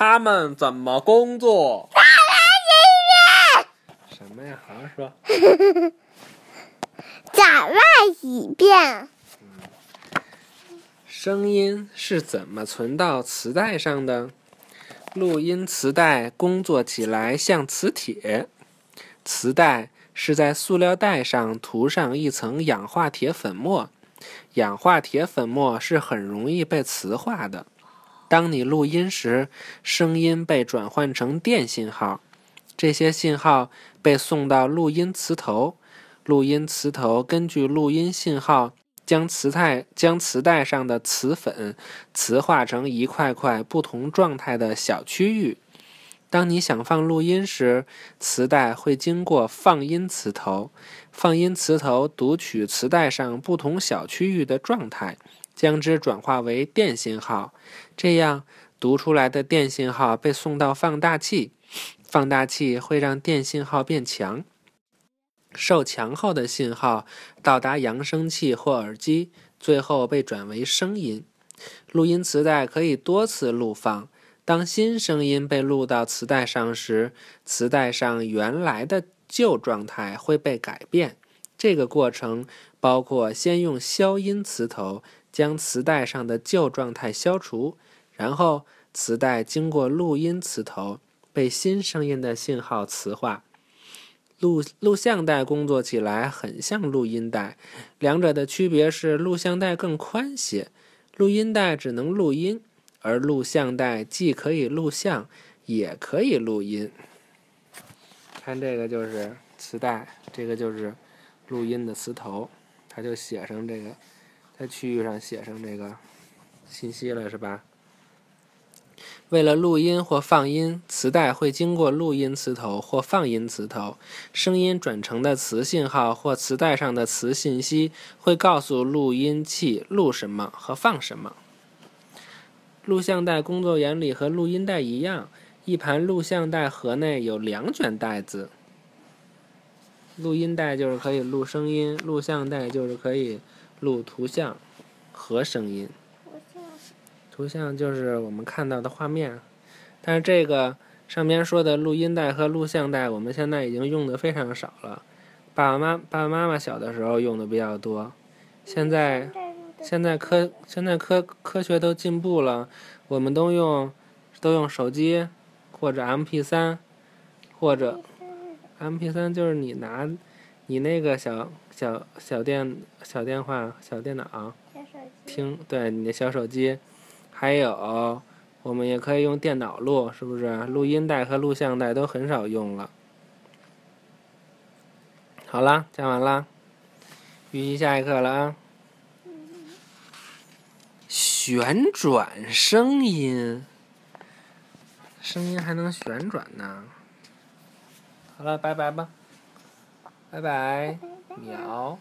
他们怎么工作？什么呀？好好说。再来一遍。声音是怎么存到磁带上的？录音磁带工作起来像磁铁。磁带是在塑料袋上涂上一层氧化铁粉末，氧化铁粉末是很容易被磁化的。当你录音时，声音被转换成电信号，这些信号被送到录音磁头，录音磁头根据录音信号。将磁带将磁带上的磁粉磁化成一块块不同状态的小区域。当你想放录音时，磁带会经过放音磁头，放音磁头读取磁带上不同小区域的状态，将之转化为电信号。这样读出来的电信号被送到放大器，放大器会让电信号变强。受强后的信号到达扬声器或耳机，最后被转为声音。录音磁带可以多次录放。当新声音被录到磁带上时，磁带上原来的旧状态会被改变。这个过程包括先用消音磁头将磁带上的旧状态消除，然后磁带经过录音磁头被新声音的信号磁化。录录像带工作起来很像录音带，两者的区别是录像带更宽些，录音带只能录音，而录像带既可以录像，也可以录音。看这个就是磁带，这个就是录音的磁头，它就写上这个，在区域上写上这个信息了，是吧？为了录音或放音，磁带会经过录音磁头或放音磁头，声音转成的磁信号或磁带上的磁信息会告诉录音器录什么和放什么。录像带工作原理和录音带一样，一盘录像带盒内有两卷带子。录音带就是可以录声音，录像带就是可以录图像和声音。图像就是我们看到的画面，但是这个上面说的录音带和录像带，我们现在已经用的非常少了。爸爸妈爸爸妈妈小的时候用的比较多，现在现在科现在科科学都进步了，我们都用都用手机或者 M P 三或者 M P 三就是你拿你那个小小小电小电话小电脑听对你的小手机。还有，我们也可以用电脑录，是不是？录音带和录像带都很少用了。好了，讲完了，预习下一课了啊。旋转声音，声音还能旋转呢。好了，拜拜吧，拜拜，喵。